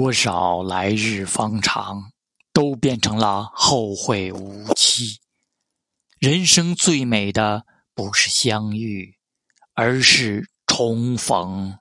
多少来日方长都变成了后会无期。人生最美的不是相遇而是重逢。